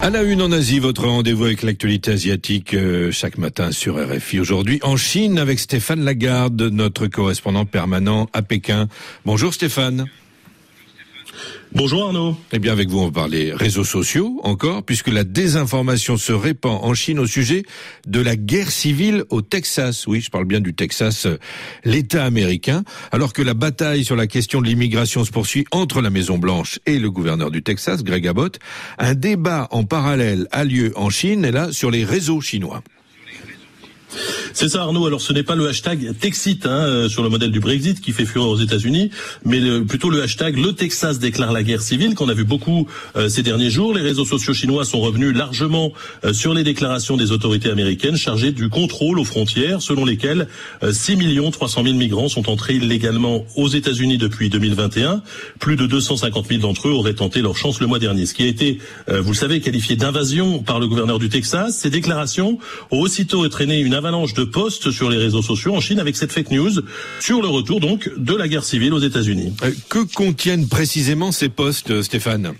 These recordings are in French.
À la une en Asie, votre rendez-vous avec l'actualité asiatique euh, chaque matin sur RFI. Aujourd'hui en Chine avec Stéphane Lagarde, notre correspondant permanent à Pékin. Bonjour Stéphane. Bonjour Arnaud. Eh bien avec vous on va parler réseaux sociaux encore puisque la désinformation se répand en Chine au sujet de la guerre civile au Texas. Oui, je parle bien du Texas, euh, l'État américain, alors que la bataille sur la question de l'immigration se poursuit entre la Maison Blanche et le gouverneur du Texas, Greg Abbott. Un débat en parallèle a lieu en Chine et là sur les réseaux chinois. C'est ça Arnaud. Alors ce n'est pas le hashtag Texit hein, euh, sur le modèle du Brexit qui fait fureur aux États-Unis, mais plutôt le hashtag Le Texas déclare la guerre civile qu'on a vu beaucoup euh, ces derniers jours. Les réseaux sociaux chinois sont revenus largement euh, sur les déclarations des autorités américaines chargées du contrôle aux frontières, selon lesquelles 6 millions 300 000 migrants sont entrés illégalement aux États-Unis depuis 2021. Plus de 250 000 d'entre eux auraient tenté leur chance le mois dernier. Ce qui a été, vous le savez, qualifié d'invasion par le gouverneur du Texas. Ces déclarations ont aussitôt entraîné une avalanche de posts sur les réseaux sociaux en Chine avec cette fake news sur le retour donc de la guerre civile aux États-Unis. Euh, que contiennent précisément ces posts, Stéphane?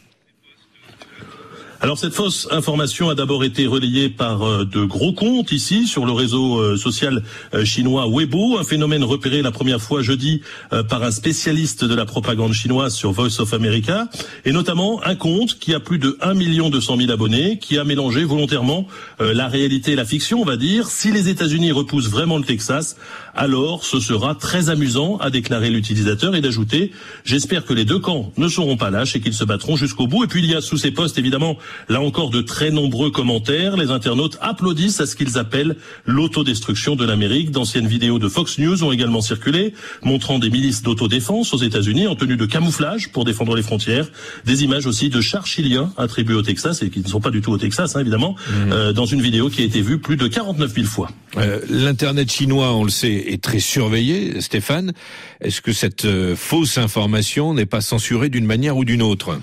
Alors cette fausse information a d'abord été relayée par euh, de gros comptes ici sur le réseau euh, social euh, chinois Weibo, un phénomène repéré la première fois jeudi par un spécialiste de la propagande chinoise sur Voice of America, et notamment un compte qui a plus de 1 million 200 000 abonnés, qui a mélangé volontairement la réalité et la fiction, on va dire. Si les États-Unis repoussent vraiment le Texas, alors ce sera très amusant, a déclaré l'utilisateur, et d'ajouter, j'espère que les deux camps ne seront pas lâches et qu'ils se battront jusqu'au bout. Et puis il y a sous ces postes évidemment Là encore, de très nombreux commentaires. Les internautes applaudissent à ce qu'ils appellent l'autodestruction de l'Amérique. D'anciennes vidéos de Fox News ont également circulé, montrant des milices d'autodéfense aux États-Unis en tenue de camouflage pour défendre les frontières. Des images aussi de chars chiliens attribués au Texas et qui ne sont pas du tout au Texas, hein, évidemment, mmh. euh, dans une vidéo qui a été vue plus de 49 000 fois. Euh, L'internet chinois, on le sait, est très surveillé. Stéphane, est-ce que cette euh, fausse information n'est pas censurée d'une manière ou d'une autre?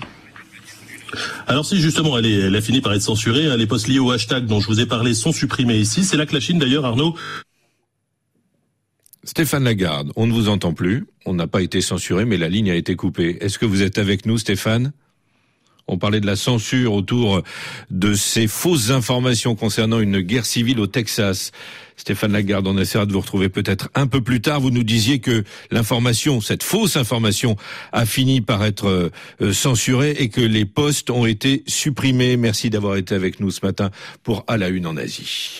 Alors si justement elle, a fini par être censurée, hein, les posts liés au hashtag dont je vous ai parlé sont supprimés ici. C'est là que la Chine d'ailleurs, Arnaud, Stéphane Lagarde, on ne vous entend plus. On n'a pas été censuré, mais la ligne a été coupée. Est-ce que vous êtes avec nous, Stéphane? On parlait de la censure autour de ces fausses informations concernant une guerre civile au Texas. Stéphane Lagarde, on essaiera de vous retrouver peut-être un peu plus tard. Vous nous disiez que l'information, cette fausse information, a fini par être euh, censurée et que les postes ont été supprimés. Merci d'avoir été avec nous ce matin pour À la Une en Asie.